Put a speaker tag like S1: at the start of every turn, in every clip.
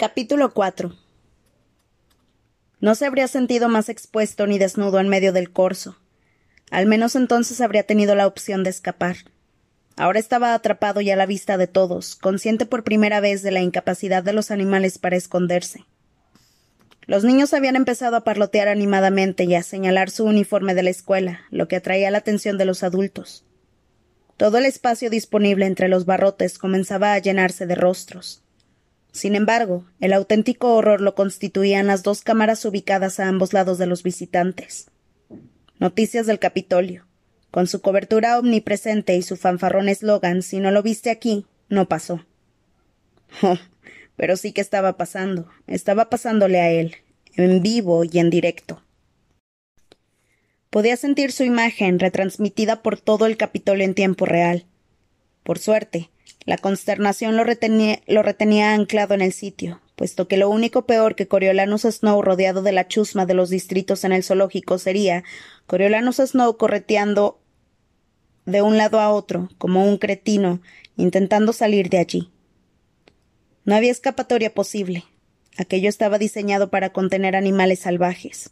S1: Capítulo 4 No se habría sentido más expuesto ni desnudo en medio del corso. Al menos entonces habría tenido la opción de escapar. Ahora estaba atrapado y a la vista de todos, consciente por primera vez de la incapacidad de los animales para esconderse. Los niños habían empezado a parlotear animadamente y a señalar su uniforme de la escuela, lo que atraía la atención de los adultos. Todo el espacio disponible entre los barrotes comenzaba a llenarse de rostros. Sin embargo, el auténtico horror lo constituían las dos cámaras ubicadas a ambos lados de los visitantes. Noticias del Capitolio, con su cobertura omnipresente y su fanfarrón eslogan Si no lo viste aquí, no pasó. Oh, pero sí que estaba pasando, estaba pasándole a él, en vivo y en directo. Podía sentir su imagen retransmitida por todo el Capitolio en tiempo real. Por suerte, la consternación lo retenía, anclado en el sitio, puesto que lo único peor que Coriolanus Snow rodeado de la chusma de los distritos en el zoológico sería Coriolanus Snow correteando de un lado a otro, como un cretino, intentando salir de allí. No había escapatoria posible. Aquello estaba diseñado para contener animales salvajes.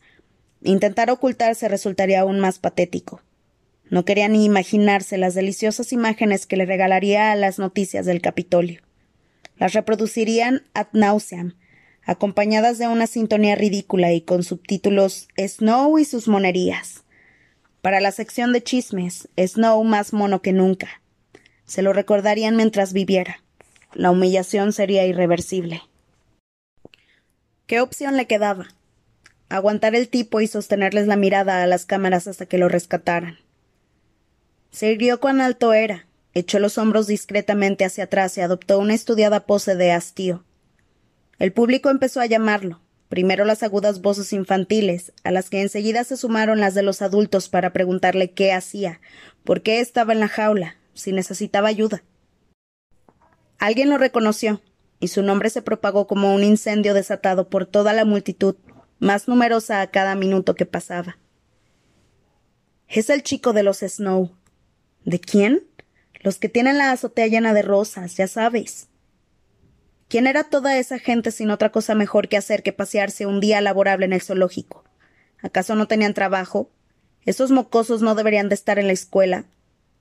S1: Intentar ocultarse resultaría aún más patético. No quería ni imaginarse las deliciosas imágenes que le regalaría a las noticias del Capitolio. Las reproducirían ad nauseam, acompañadas de una sintonía ridícula y con subtítulos Snow y sus monerías. Para la sección de chismes, Snow más mono que nunca. Se lo recordarían mientras viviera. La humillación sería irreversible. ¿Qué opción le quedaba? Aguantar el tipo y sostenerles la mirada a las cámaras hasta que lo rescataran. Se irguió cuán alto era, echó los hombros discretamente hacia atrás y adoptó una estudiada pose de hastío. El público empezó a llamarlo, primero las agudas voces infantiles, a las que enseguida se sumaron las de los adultos para preguntarle qué hacía, por qué estaba en la jaula, si necesitaba ayuda. Alguien lo reconoció, y su nombre se propagó como un incendio desatado por toda la multitud, más numerosa a cada minuto que pasaba. Es el chico de los Snow, ¿De quién? Los que tienen la azotea llena de rosas, ya sabes. ¿Quién era toda esa gente sin otra cosa mejor que hacer que pasearse un día laborable en el zoológico? ¿Acaso no tenían trabajo? ¿Esos mocosos no deberían de estar en la escuela?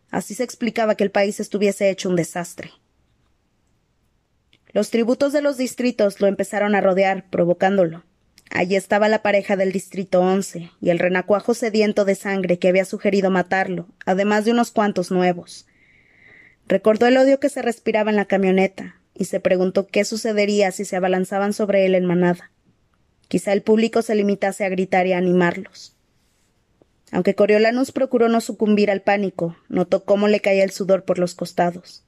S1: Así se explicaba que el país estuviese hecho un desastre. Los tributos de los distritos lo empezaron a rodear, provocándolo. Allí estaba la pareja del distrito once y el renacuajo sediento de sangre que había sugerido matarlo, además de unos cuantos nuevos. Recordó el odio que se respiraba en la camioneta y se preguntó qué sucedería si se abalanzaban sobre él en manada. Quizá el público se limitase a gritar y a animarlos. Aunque Coriolanus procuró no sucumbir al pánico, notó cómo le caía el sudor por los costados.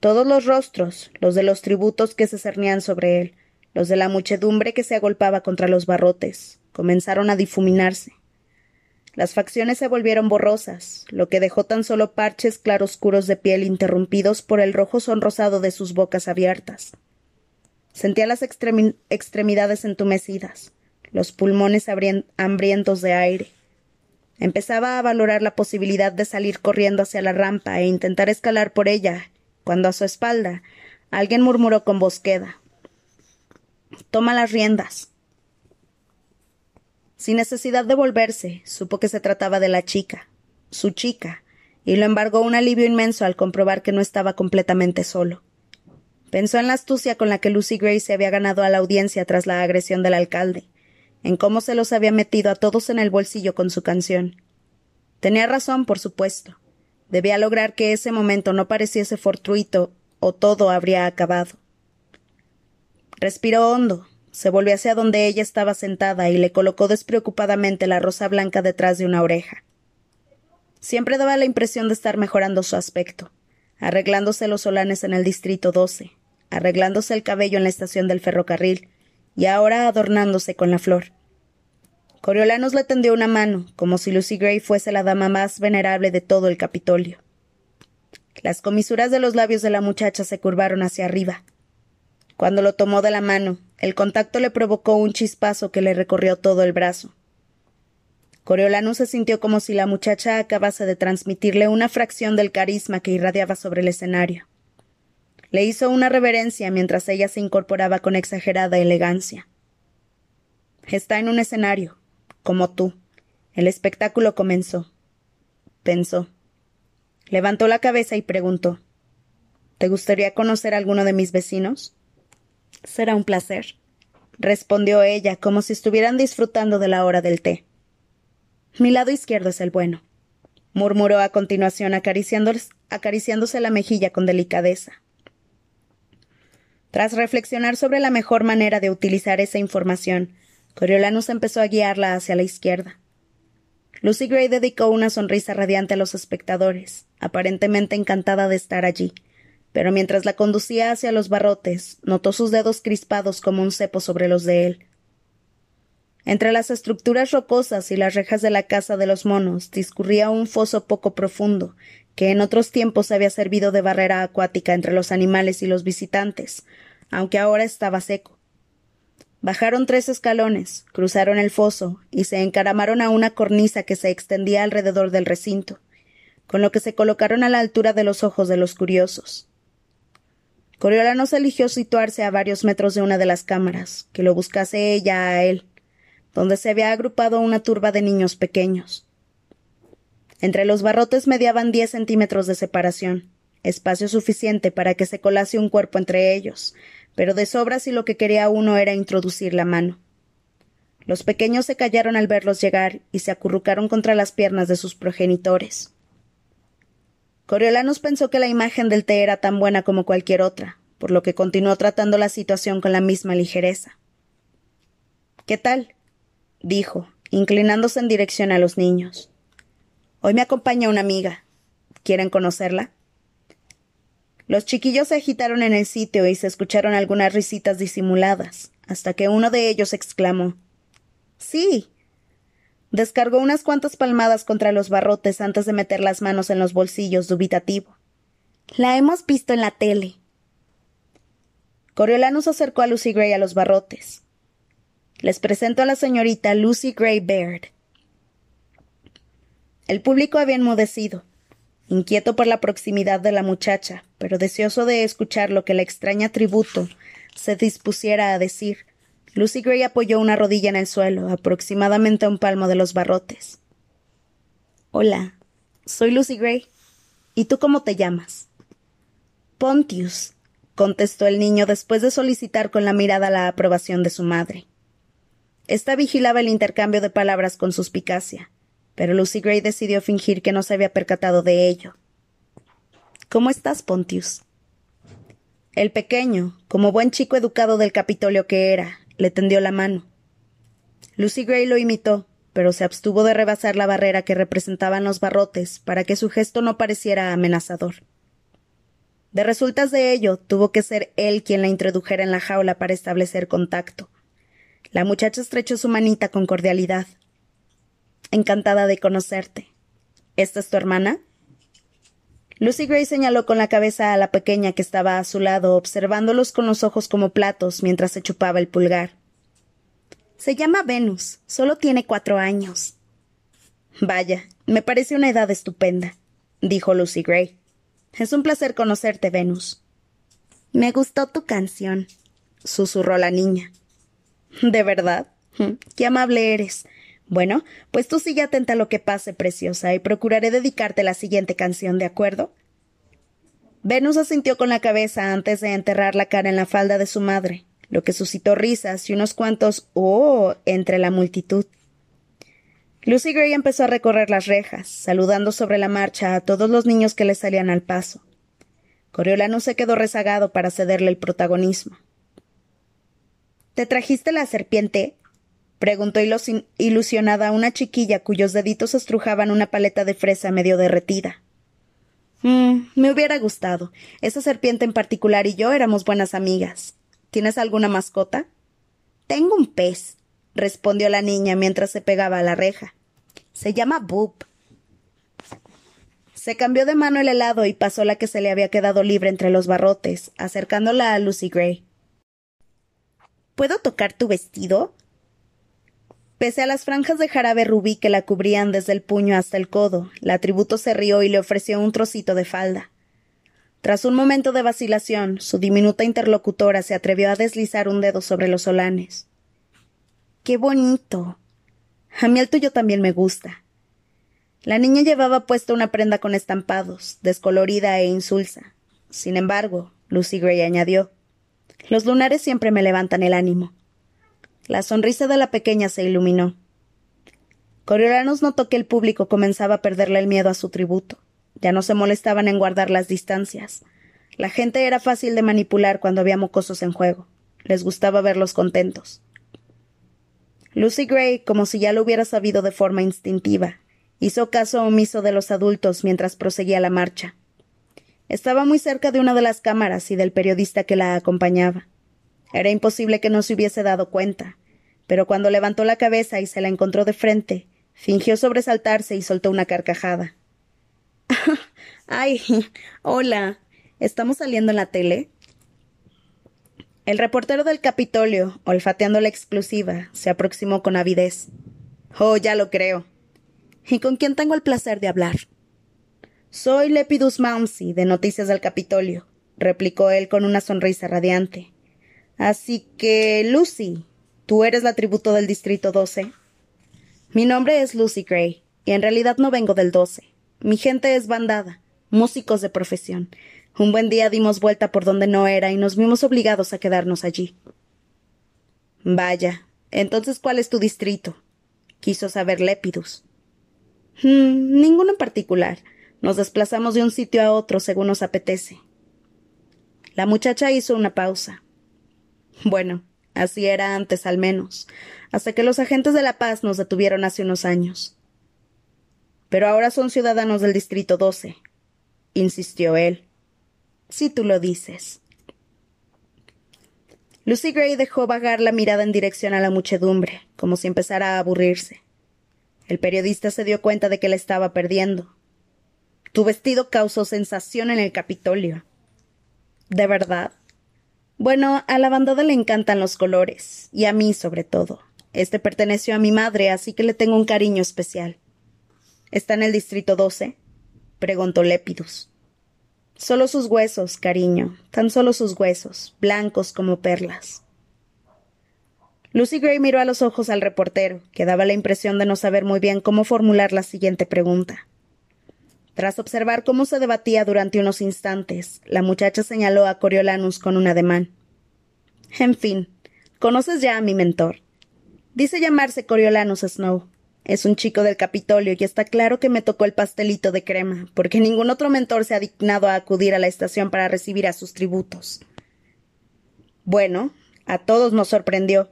S1: Todos los rostros, los de los tributos que se cernían sobre él, los de la muchedumbre que se agolpaba contra los barrotes comenzaron a difuminarse. Las facciones se volvieron borrosas, lo que dejó tan solo parches claroscuros de piel interrumpidos por el rojo sonrosado de sus bocas abiertas. Sentía las extremidades entumecidas, los pulmones hambrientos de aire. Empezaba a valorar la posibilidad de salir corriendo hacia la rampa e intentar escalar por ella, cuando a su espalda alguien murmuró con voz queda Toma las riendas. Sin necesidad de volverse, supo que se trataba de la chica, su chica, y lo embargó un alivio inmenso al comprobar que no estaba completamente solo. Pensó en la astucia con la que Lucy Gray se había ganado a la audiencia tras la agresión del alcalde, en cómo se los había metido a todos en el bolsillo con su canción. Tenía razón, por supuesto. Debía lograr que ese momento no pareciese fortuito, o todo habría acabado. Respiró hondo, se volvió hacia donde ella estaba sentada y le colocó despreocupadamente la rosa blanca detrás de una oreja. Siempre daba la impresión de estar mejorando su aspecto, arreglándose los solanes en el distrito 12, arreglándose el cabello en la estación del ferrocarril, y ahora adornándose con la flor. Coriolanus le tendió una mano, como si Lucy Gray fuese la dama más venerable de todo el Capitolio. Las comisuras de los labios de la muchacha se curvaron hacia arriba, cuando lo tomó de la mano, el contacto le provocó un chispazo que le recorrió todo el brazo. Coriolanus se sintió como si la muchacha acabase de transmitirle una fracción del carisma que irradiaba sobre el escenario. Le hizo una reverencia mientras ella se incorporaba con exagerada elegancia. Está en un escenario, como tú. El espectáculo comenzó. Pensó. Levantó la cabeza y preguntó ¿Te gustaría conocer a alguno de mis vecinos? Será un placer, respondió ella, como si estuvieran disfrutando de la hora del té. Mi lado izquierdo es el bueno, murmuró a continuación acariciándose la mejilla con delicadeza. Tras reflexionar sobre la mejor manera de utilizar esa información, Coriolanus empezó a guiarla hacia la izquierda. Lucy Gray dedicó una sonrisa radiante a los espectadores, aparentemente encantada de estar allí, pero mientras la conducía hacia los barrotes, notó sus dedos crispados como un cepo sobre los de él. Entre las estructuras rocosas y las rejas de la casa de los monos discurría un foso poco profundo, que en otros tiempos había servido de barrera acuática entre los animales y los visitantes, aunque ahora estaba seco. Bajaron tres escalones, cruzaron el foso y se encaramaron a una cornisa que se extendía alrededor del recinto, con lo que se colocaron a la altura de los ojos de los curiosos. Coriolanos eligió situarse a varios metros de una de las cámaras, que lo buscase ella a él, donde se había agrupado una turba de niños pequeños. Entre los barrotes mediaban diez centímetros de separación, espacio suficiente para que se colase un cuerpo entre ellos, pero de sobra si lo que quería uno era introducir la mano. Los pequeños se callaron al verlos llegar y se acurrucaron contra las piernas de sus progenitores. Coriolanus pensó que la imagen del té era tan buena como cualquier otra, por lo que continuó tratando la situación con la misma ligereza. ¿Qué tal? dijo, inclinándose en dirección a los niños. Hoy me acompaña una amiga. ¿Quieren conocerla? Los chiquillos se agitaron en el sitio y se escucharon algunas risitas disimuladas, hasta que uno de ellos exclamó Sí. Descargó unas cuantas palmadas contra los barrotes antes de meter las manos en los bolsillos, dubitativo. La hemos visto en la tele. Coriolanus acercó a Lucy Gray a los barrotes. Les presento a la señorita Lucy Gray Baird. El público había enmudecido, inquieto por la proximidad de la muchacha, pero deseoso de escuchar lo que la extraña tributo se dispusiera a decir. Lucy Gray apoyó una rodilla en el suelo, aproximadamente a un palmo de los barrotes. Hola, soy Lucy Gray. ¿Y tú cómo te llamas? Pontius, contestó el niño después de solicitar con la mirada la aprobación de su madre. Esta vigilaba el intercambio de palabras con suspicacia pero Lucy Gray decidió fingir que no se había percatado de ello. ¿Cómo estás, Pontius? El pequeño, como buen chico educado del Capitolio que era, le tendió la mano. Lucy Gray lo imitó, pero se abstuvo de rebasar la barrera que representaban los barrotes para que su gesto no pareciera amenazador. De resultas de ello, tuvo que ser él quien la introdujera en la jaula para establecer contacto. La muchacha estrechó su manita con cordialidad, Encantada de conocerte. ¿Esta es tu hermana? Lucy Gray señaló con la cabeza a la pequeña que estaba a su lado, observándolos con los ojos como platos mientras se chupaba el pulgar. Se llama Venus. Solo tiene cuatro años. Vaya, me parece una edad estupenda, dijo Lucy Gray. Es un placer conocerte, Venus. Me gustó tu canción, susurró la niña. ¿De verdad? Qué amable eres. Bueno, pues tú sigue atenta a lo que pase, preciosa, y procuraré dedicarte la siguiente canción, ¿de acuerdo? Venus asintió con la cabeza antes de enterrar la cara en la falda de su madre, lo que suscitó risas y unos cuantos oh entre la multitud. Lucy Gray empezó a recorrer las rejas, saludando sobre la marcha a todos los niños que le salían al paso. Coriolano se quedó rezagado para cederle el protagonismo. ¿Te trajiste la serpiente? Preguntó ilusionada una chiquilla cuyos deditos estrujaban una paleta de fresa medio derretida. Mm, me hubiera gustado. Esa serpiente en particular y yo éramos buenas amigas. ¿Tienes alguna mascota? Tengo un pez, respondió la niña mientras se pegaba a la reja. Se llama Boop. Se cambió de mano el helado y pasó la que se le había quedado libre entre los barrotes, acercándola a Lucy Gray. ¿Puedo tocar tu vestido? Pese a las franjas de jarabe rubí que la cubrían desde el puño hasta el codo, la tributo se rió y le ofreció un trocito de falda. Tras un momento de vacilación, su diminuta interlocutora se atrevió a deslizar un dedo sobre los solanes. ¡Qué bonito! A mí el tuyo también me gusta. La niña llevaba puesta una prenda con estampados, descolorida e insulsa. Sin embargo, Lucy Gray añadió, los lunares siempre me levantan el ánimo. La sonrisa de la pequeña se iluminó. Coriolanus notó que el público comenzaba a perderle el miedo a su tributo. Ya no se molestaban en guardar las distancias. La gente era fácil de manipular cuando había mocosos en juego. Les gustaba verlos contentos. Lucy Gray, como si ya lo hubiera sabido de forma instintiva, hizo caso omiso de los adultos mientras proseguía la marcha. Estaba muy cerca de una de las cámaras y del periodista que la acompañaba. Era imposible que no se hubiese dado cuenta, pero cuando levantó la cabeza y se la encontró de frente, fingió sobresaltarse y soltó una carcajada. Ay, hola. ¿Estamos saliendo en la tele? El reportero del Capitolio, olfateando la exclusiva, se aproximó con avidez. Oh, ya lo creo. ¿Y con quién tengo el placer de hablar? Soy Lepidus Mounsey, de Noticias del Capitolio, replicó él con una sonrisa radiante. Así que, Lucy, ¿tú eres la tributo del Distrito 12? Mi nombre es Lucy Gray, y en realidad no vengo del 12. Mi gente es bandada, músicos de profesión. Un buen día dimos vuelta por donde no era y nos vimos obligados a quedarnos allí. Vaya, entonces ¿cuál es tu distrito? quiso saber Lepidus. Mm, ninguno en particular. Nos desplazamos de un sitio a otro según nos apetece. La muchacha hizo una pausa. Bueno, así era antes al menos, hasta que los agentes de la paz nos detuvieron hace unos años. Pero ahora son ciudadanos del Distrito 12, insistió él. Si tú lo dices. Lucy Gray dejó vagar la mirada en dirección a la muchedumbre, como si empezara a aburrirse. El periodista se dio cuenta de que la estaba perdiendo. Tu vestido causó sensación en el Capitolio. ¿De verdad? Bueno, a la bandada le encantan los colores, y a mí sobre todo. Este perteneció a mi madre, así que le tengo un cariño especial. ¿Está en el distrito 12? preguntó Lepidus. Solo sus huesos, cariño, tan solo sus huesos, blancos como perlas. Lucy Gray miró a los ojos al reportero, que daba la impresión de no saber muy bien cómo formular la siguiente pregunta. Tras observar cómo se debatía durante unos instantes, la muchacha señaló a Coriolanus con un ademán. En fin, conoces ya a mi mentor. Dice llamarse Coriolanus Snow. Es un chico del Capitolio y está claro que me tocó el pastelito de crema, porque ningún otro mentor se ha dignado a acudir a la estación para recibir a sus tributos. Bueno, a todos nos sorprendió.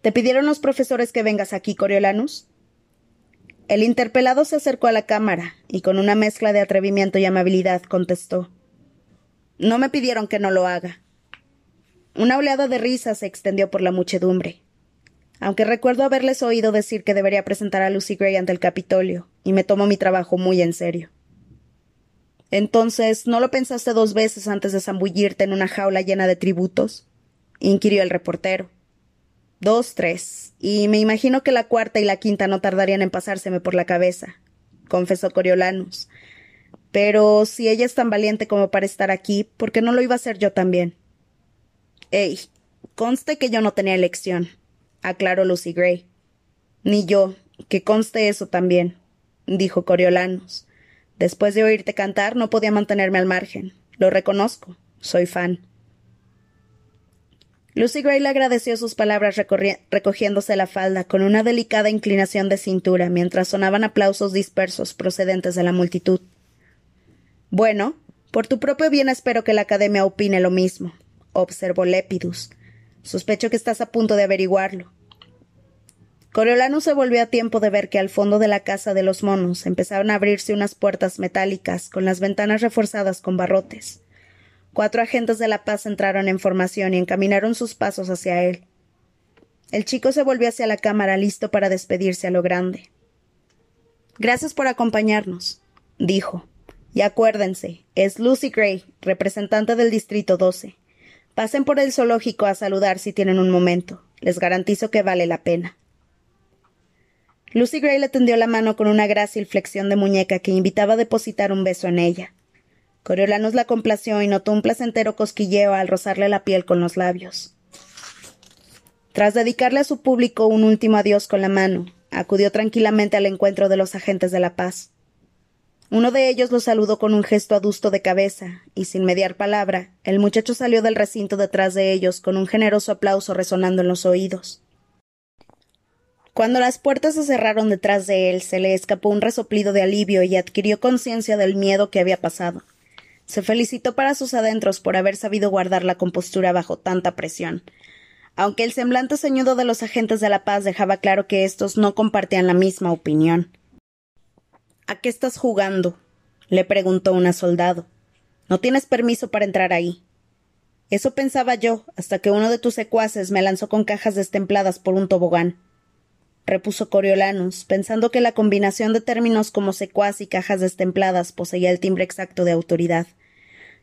S1: ¿Te pidieron los profesores que vengas aquí, Coriolanus? El interpelado se acercó a la cámara y con una mezcla de atrevimiento y amabilidad contestó No me pidieron que no lo haga. Una oleada de risa se extendió por la muchedumbre. Aunque recuerdo haberles oído decir que debería presentar a Lucy Gray ante el Capitolio, y me tomo mi trabajo muy en serio. Entonces, ¿no lo pensaste dos veces antes de zambullirte en una jaula llena de tributos? inquirió el reportero. Dos, tres. Y me imagino que la cuarta y la quinta no tardarían en pasárseme por la cabeza, confesó Coriolanus. Pero si ella es tan valiente como para estar aquí, ¿por qué no lo iba a hacer yo también? Ey, conste que yo no tenía elección, aclaró Lucy Gray. Ni yo, que conste eso también, dijo Coriolanus. Después de oírte cantar no podía mantenerme al margen. Lo reconozco. Soy fan. Lucy Gray le agradeció sus palabras recogiéndose la falda con una delicada inclinación de cintura mientras sonaban aplausos dispersos procedentes de la multitud. Bueno, por tu propio bien espero que la Academia opine lo mismo, observó Lepidus. Sospecho que estás a punto de averiguarlo. Coriolano se volvió a tiempo de ver que al fondo de la casa de los monos empezaron a abrirse unas puertas metálicas con las ventanas reforzadas con barrotes. Cuatro agentes de la paz entraron en formación y encaminaron sus pasos hacia él. El chico se volvió hacia la cámara listo para despedirse a lo grande. Gracias por acompañarnos, dijo. Y acuérdense, es Lucy Gray, representante del Distrito 12. Pasen por el zoológico a saludar si tienen un momento. Les garantizo que vale la pena. Lucy Gray le tendió la mano con una grácil flexión de muñeca que invitaba a depositar un beso en ella. Coriolanus la complació y notó un placentero cosquilleo al rozarle la piel con los labios. Tras dedicarle a su público un último adiós con la mano, acudió tranquilamente al encuentro de los agentes de la paz. Uno de ellos lo saludó con un gesto adusto de cabeza, y sin mediar palabra, el muchacho salió del recinto detrás de ellos con un generoso aplauso resonando en los oídos. Cuando las puertas se cerraron detrás de él, se le escapó un resoplido de alivio y adquirió conciencia del miedo que había pasado. Se felicitó para sus adentros por haber sabido guardar la compostura bajo tanta presión, aunque el semblante ceñudo de los agentes de la paz dejaba claro que estos no compartían la misma opinión. ¿A qué estás jugando? le preguntó una soldado. No tienes permiso para entrar ahí. Eso pensaba yo, hasta que uno de tus secuaces me lanzó con cajas destempladas por un tobogán. repuso Coriolanus, pensando que la combinación de términos como secuaz y cajas destempladas poseía el timbre exacto de autoridad.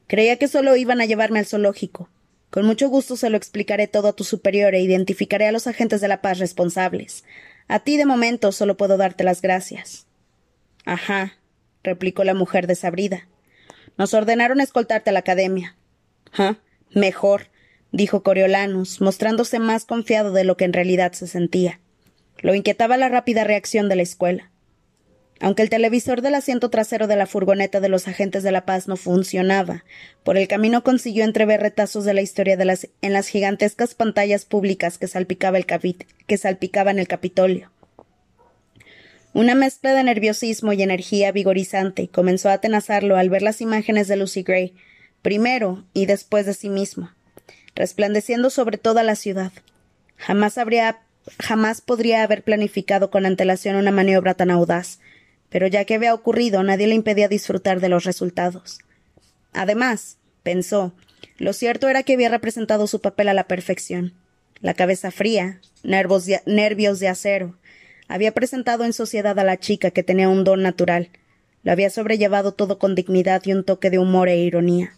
S1: Creía que solo iban a llevarme al zoológico. Con mucho gusto se lo explicaré todo a tu superior e identificaré a los agentes de la paz responsables. A ti de momento solo puedo darte las gracias. Ajá, replicó la mujer desabrida. Nos ordenaron escoltarte a la academia. Ah, mejor, dijo Coriolanus, mostrándose más confiado de lo que en realidad se sentía. Lo inquietaba la rápida reacción de la escuela. Aunque el televisor del asiento trasero de la furgoneta de los agentes de la paz no funcionaba, por el camino consiguió entrever retazos de la historia en las gigantescas pantallas públicas que, salpicaba el que salpicaban el Capitolio. Una mezcla de nerviosismo y energía vigorizante comenzó a atenazarlo al ver las imágenes de Lucy Gray, primero y después de sí mismo, resplandeciendo sobre toda la ciudad. Jamás habría jamás podría haber planificado con antelación una maniobra tan audaz, pero ya que había ocurrido nadie le impedía disfrutar de los resultados. Además, pensó, lo cierto era que había representado su papel a la perfección. La cabeza fría, nervios de acero, había presentado en sociedad a la chica que tenía un don natural. Lo había sobrellevado todo con dignidad y un toque de humor e ironía.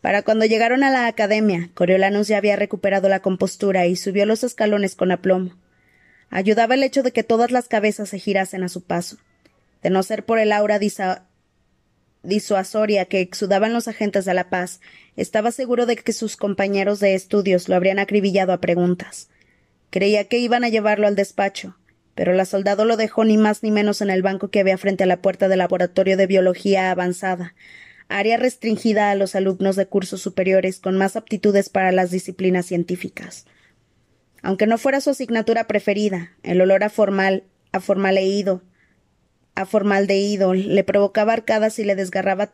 S1: Para cuando llegaron a la academia, Coriolanus ya había recuperado la compostura y subió los escalones con aplomo. Ayudaba el hecho de que todas las cabezas se girasen a su paso. De no ser por el aura disuasoria que exudaban los agentes de la paz, estaba seguro de que sus compañeros de estudios lo habrían acribillado a preguntas. Creía que iban a llevarlo al despacho, pero la soldado lo dejó ni más ni menos en el banco que había frente a la puerta del laboratorio de biología avanzada, área restringida a los alumnos de cursos superiores con más aptitudes para las disciplinas científicas. Aunque no fuera su asignatura preferida, el olor a formal, a formaleído, a formaldehído le provocaba arcadas y le desgarraba,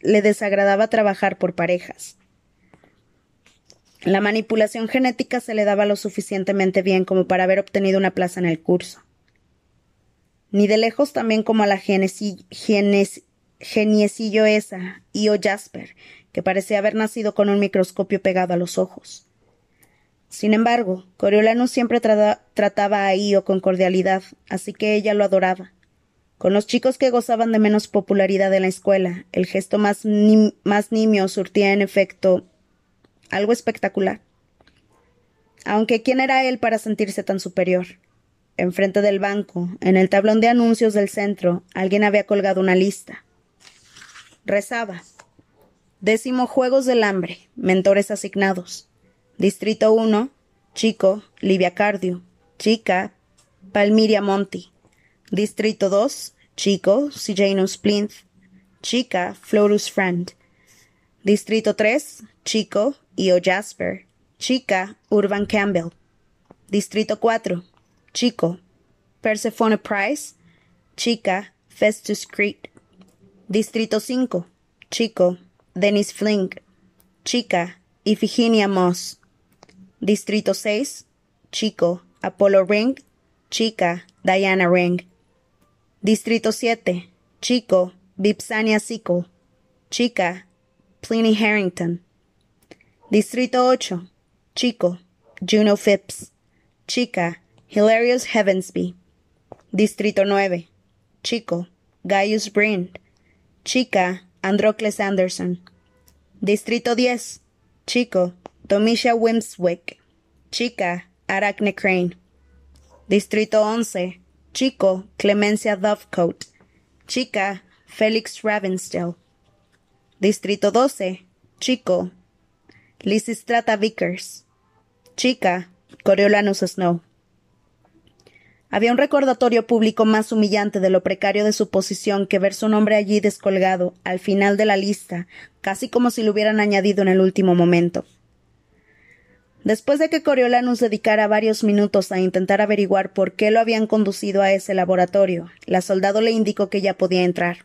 S1: le desagradaba trabajar por parejas. La manipulación genética se le daba lo suficientemente bien como para haber obtenido una plaza en el curso. Ni de lejos también como a la geniecillo esa, Io Jasper, que parecía haber nacido con un microscopio pegado a los ojos. Sin embargo, Coriolano siempre trataba a Io con cordialidad, así que ella lo adoraba. Con los chicos que gozaban de menos popularidad en la escuela, el gesto más, más nimio surtía en efecto algo espectacular. Aunque quién era él para sentirse tan superior. Enfrente del banco, en el tablón de anuncios del centro, alguien había colgado una lista. Rezaba. Décimo Juegos del Hambre, mentores asignados. Distrito 1, Chico, Livia Cardio. Chica, Palmiria Monti. Distrito 2, Chico, Sejanus Plinth. Chica, Florus Friend. Distrito 3, Chico, Io Jasper. Chica, Urban Campbell. Distrito 4. Chico, Persephone Price. Chica, Festus Creed. Distrito 5. Chico, Dennis Flink. Chica, Iphigenia Moss. Distrito 6. Chico, Apollo Ring. Chica, Diana Ring. Distrito 7. Chico, Vipsania Sickle. Chica, Pliny Harrington. Distrito 8. Chico, Juno Phipps. Chica, Hilarious Heavensby. Distrito 9. Chico, Gaius Brind. Chica, Androcles Anderson. Distrito 10. Chico, Domitia Wimswick. Chica, Arachne Crane. Distrito 11. Chico, Clemencia Dovecote. Chica, Felix Ravenstill. Distrito 12. Chico. Lysistrata Vickers. Chica. Coriolanus Snow. Había un recordatorio público más humillante de lo precario de su posición que ver su nombre allí descolgado, al final de la lista, casi como si lo hubieran añadido en el último momento. Después de que Coriolanus dedicara varios minutos a intentar averiguar por qué lo habían conducido a ese laboratorio, la soldado le indicó que ya podía entrar.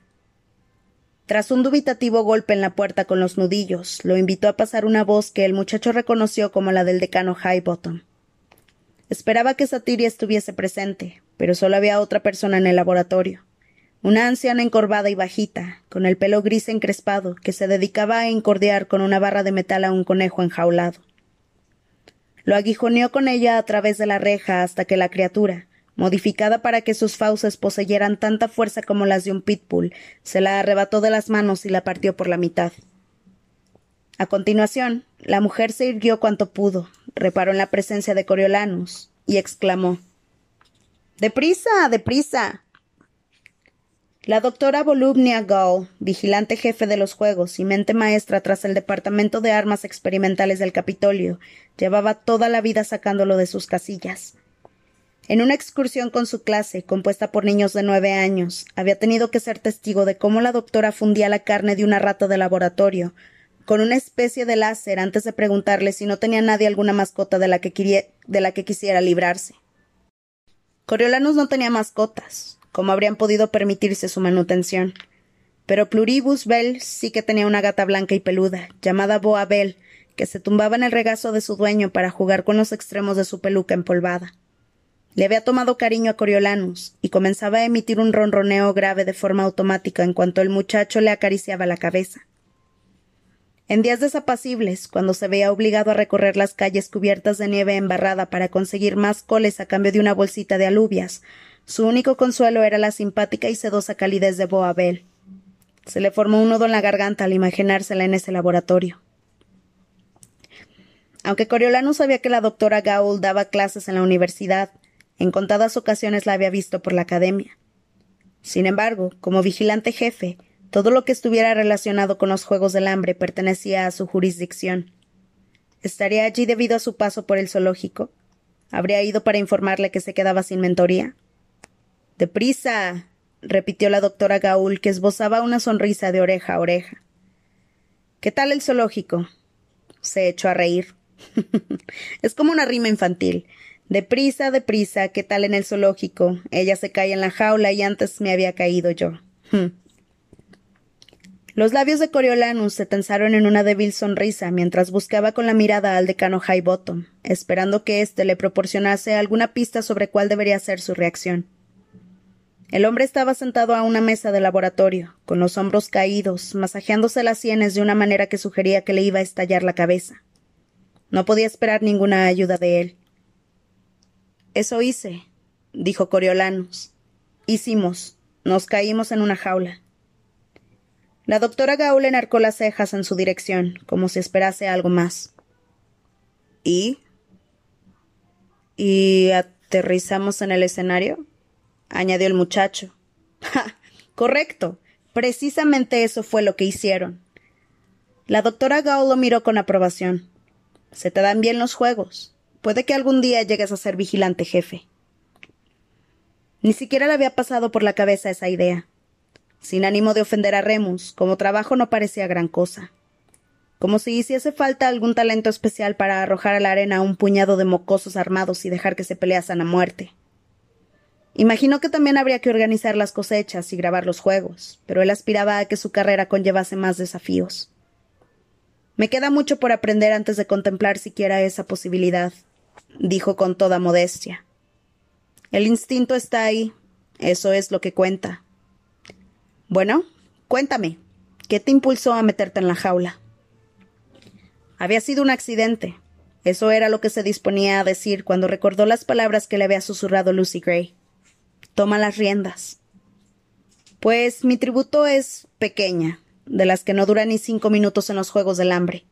S1: Tras un dubitativo golpe en la puerta con los nudillos, lo invitó a pasar una voz que el muchacho reconoció como la del decano Highbottom. Esperaba que Satiria estuviese presente, pero solo había otra persona en el laboratorio. Una anciana encorvada y bajita, con el pelo gris encrespado, que se dedicaba a encordear con una barra de metal a un conejo enjaulado. Lo aguijoneó con ella a través de la reja hasta que la criatura, modificada para que sus fauces poseyeran tanta fuerza como las de un pitbull, se la arrebató de las manos y la partió por la mitad. A continuación, la mujer se irguió cuanto pudo, reparó en la presencia de Coriolanus y exclamó Deprisa, deprisa. La doctora Volubnia Gall, vigilante jefe de los juegos y mente maestra tras el Departamento de Armas Experimentales del Capitolio, llevaba toda la vida sacándolo de sus casillas. En una excursión con su clase, compuesta por niños de nueve años, había tenido que ser testigo de cómo la doctora fundía la carne de una rata de laboratorio, con una especie de láser antes de preguntarle si no tenía nadie alguna mascota de la que, de la que quisiera librarse. Coriolanus no tenía mascotas, como habrían podido permitirse su manutención. Pero Pluribus Bell sí que tenía una gata blanca y peluda, llamada Boa Bell, que se tumbaba en el regazo de su dueño para jugar con los extremos de su peluca empolvada. Le había tomado cariño a Coriolanus y comenzaba a emitir un ronroneo grave de forma automática en cuanto el muchacho le acariciaba la cabeza. En días desapacibles, cuando se veía obligado a recorrer las calles cubiertas de nieve embarrada para conseguir más coles a cambio de una bolsita de alubias, su único consuelo era la simpática y sedosa calidez de Boabel. Se le formó un nudo en la garganta al imaginársela en ese laboratorio. Aunque Coriolano sabía que la doctora Gaul daba clases en la universidad, en contadas ocasiones la había visto por la academia. Sin embargo, como vigilante jefe, todo lo que estuviera relacionado con los Juegos del Hambre pertenecía a su jurisdicción. ¿Estaría allí debido a su paso por el zoológico? ¿Habría ido para informarle que se quedaba sin mentoría? Deprisa. repitió la doctora Gaul, que esbozaba una sonrisa de oreja a oreja. ¿Qué tal el zoológico? Se echó a reír. es como una rima infantil. Deprisa, deprisa, ¿qué tal en el zoológico? Ella se cae en la jaula y antes me había caído yo. Los labios de Coriolanus se tensaron en una débil sonrisa mientras buscaba con la mirada al decano Highbottom, esperando que éste le proporcionase alguna pista sobre cuál debería ser su reacción. El hombre estaba sentado a una mesa de laboratorio, con los hombros caídos, masajeándose las sienes de una manera que sugería que le iba a estallar la cabeza. No podía esperar ninguna ayuda de él. Eso hice, dijo Coriolanus. Hicimos. Nos caímos en una jaula. La doctora Gaul enarcó las cejas en su dirección, como si esperase algo más. ¿Y? ¿Y aterrizamos en el escenario? Añadió el muchacho. ¡Ja! Correcto. Precisamente eso fue lo que hicieron. La doctora Gaul lo miró con aprobación. Se te dan bien los juegos. Puede que algún día llegues a ser vigilante jefe. Ni siquiera le había pasado por la cabeza esa idea. Sin ánimo de ofender a Remus, como trabajo no parecía gran cosa. Como si hiciese falta algún talento especial para arrojar a la arena a un puñado de mocosos armados y dejar que se peleasen a muerte. Imaginó que también habría que organizar las cosechas y grabar los juegos, pero él aspiraba a que su carrera conllevase más desafíos. Me queda mucho por aprender antes de contemplar siquiera esa posibilidad, dijo con toda modestia. El instinto está ahí, eso es lo que cuenta. Bueno, cuéntame, ¿qué te impulsó a meterte en la jaula? Había sido un accidente. Eso era lo que se disponía a decir cuando recordó las palabras que le había susurrado Lucy Gray. Toma las riendas. Pues mi tributo es pequeña, de las que no dura ni cinco minutos en los Juegos del Hambre,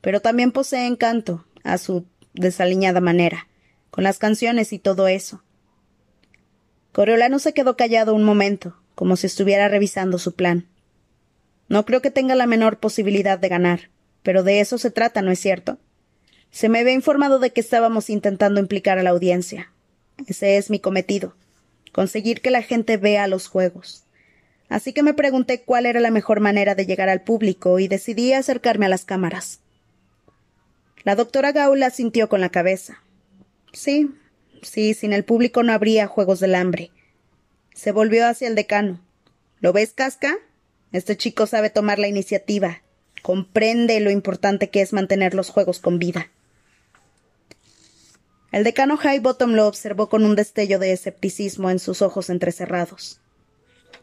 S1: pero también posee encanto, a su desaliñada manera, con las canciones y todo eso. Coriolano se quedó callado un momento, como si estuviera revisando su plan. No creo que tenga la menor posibilidad de ganar, pero de eso se trata, ¿no es cierto? Se me había informado de que estábamos intentando implicar a la audiencia. Ese es mi cometido, conseguir que la gente vea los juegos. Así que me pregunté cuál era la mejor manera de llegar al público y decidí acercarme a las cámaras. La doctora Gaula sintió con la cabeza. Sí, sí, sin el público no habría Juegos del Hambre. Se volvió hacia el decano. ¿Lo ves, Casca? Este chico sabe tomar la iniciativa. Comprende lo importante que es mantener los juegos con vida. El decano Highbottom lo observó con un destello de escepticismo en sus ojos entrecerrados.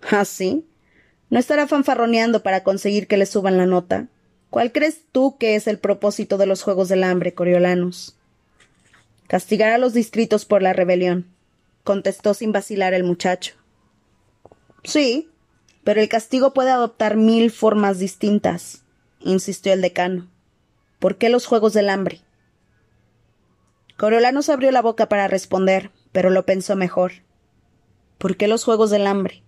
S1: ¿Ah, sí? ¿No estará fanfarroneando para conseguir que le suban la nota? ¿Cuál crees tú que es el propósito de los Juegos del Hambre, Coriolanus? Castigar a los distritos por la rebelión, contestó sin vacilar el muchacho. Sí, pero el castigo puede adoptar mil formas distintas, insistió el decano. ¿Por qué los Juegos del Hambre? Coriolanus abrió la boca para responder, pero lo pensó mejor. ¿Por qué los Juegos del Hambre?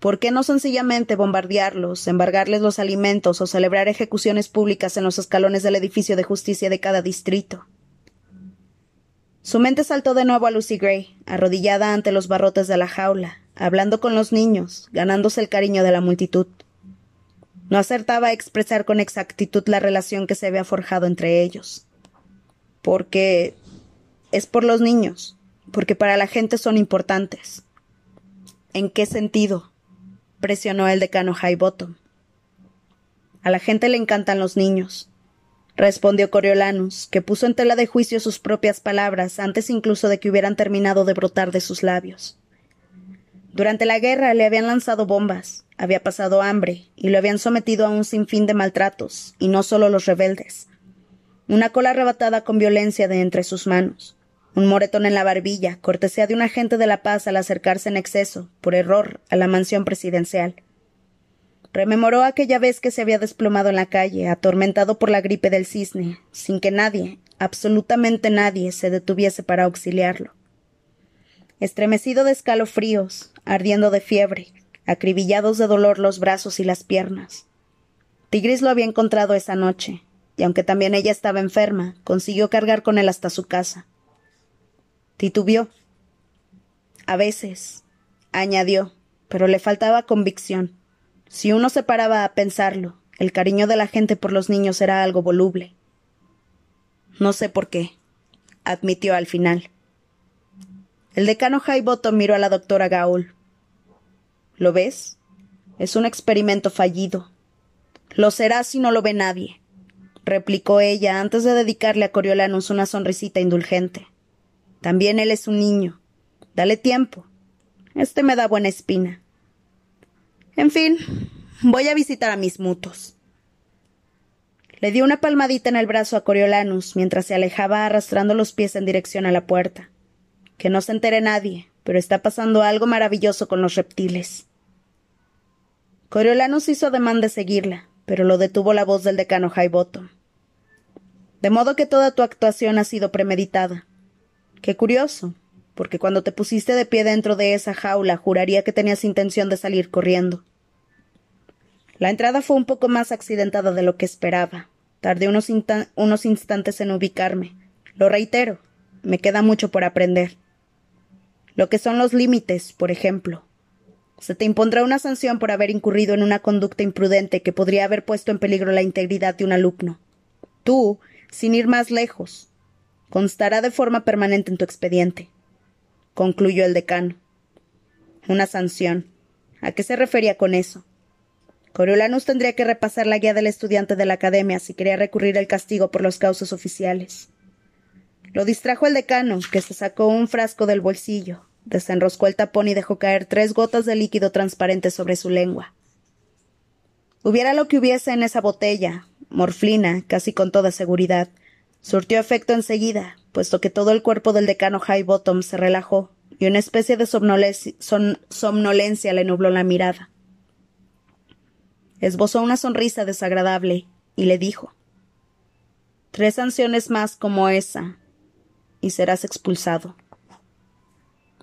S1: ¿Por qué no sencillamente bombardearlos, embargarles los alimentos o celebrar ejecuciones públicas en los escalones del edificio de justicia de cada distrito? Su mente saltó de nuevo a Lucy Gray, arrodillada ante los barrotes de la jaula, hablando con los niños, ganándose el cariño de la multitud. No acertaba a expresar con exactitud la relación que se había forjado entre ellos. Porque es por los niños, porque para la gente son importantes. ¿En qué sentido? presionó el decano Highbottom. A la gente le encantan los niños, respondió Coriolanus, que puso en tela de juicio sus propias palabras antes incluso de que hubieran terminado de brotar de sus labios. Durante la guerra le habían lanzado bombas, había pasado hambre y lo habían sometido a un sinfín de maltratos, y no solo los rebeldes. Una cola arrebatada con violencia de entre sus manos, un moretón en la barbilla, cortesía de un agente de la paz al acercarse en exceso, por error, a la mansión presidencial. Rememoró aquella vez que se había desplomado en la calle, atormentado por la gripe del cisne, sin que nadie, absolutamente nadie, se detuviese para auxiliarlo. Estremecido de escalofríos, ardiendo de fiebre, acribillados de dolor los brazos y las piernas. Tigris lo había encontrado esa noche, y aunque también ella estaba enferma, consiguió cargar con él hasta su casa. Titubió. A veces, añadió, pero le faltaba convicción. Si uno se paraba a pensarlo, el cariño de la gente por los niños era algo voluble. No sé por qué, admitió al final. El decano Highbottom miró a la doctora Gaul. ¿Lo ves? Es un experimento fallido. Lo será si no lo ve nadie, replicó ella antes de dedicarle a Coriolanus una sonrisita indulgente. También él es un niño. Dale tiempo. Este me da buena espina. En fin, voy a visitar a mis mutos. Le dio una palmadita en el brazo a Coriolanus mientras se alejaba arrastrando los pies en dirección a la puerta. Que no se entere nadie, pero está pasando algo maravilloso con los reptiles. Coriolanus hizo ademán de seguirla, pero lo detuvo la voz del decano Highbottom. De modo que toda tu actuación ha sido premeditada. Qué curioso, porque cuando te pusiste de pie dentro de esa jaula juraría que tenías intención de salir corriendo. La entrada fue un poco más accidentada de lo que esperaba. Tardé unos, unos instantes en ubicarme. Lo reitero, me queda mucho por aprender. Lo que son los límites, por ejemplo. Se te impondrá una sanción por haber incurrido en una conducta imprudente que podría haber puesto en peligro la integridad de un alumno. Tú, sin ir más lejos, constará de forma permanente en tu expediente, concluyó el decano. Una sanción. ¿A qué se refería con eso? Coriolanus tendría que repasar la guía del estudiante de la academia si quería recurrir al castigo por los causos oficiales. Lo distrajo el decano, que se sacó un frasco del bolsillo, desenroscó el tapón y dejó caer tres gotas de líquido transparente sobre su lengua. Hubiera lo que hubiese en esa botella, morflina, casi con toda seguridad, Surtió efecto enseguida, puesto que todo el cuerpo del decano Highbottom se relajó y una especie de somnolencia le nubló la mirada. Esbozó una sonrisa desagradable y le dijo Tres sanciones más como esa y serás expulsado.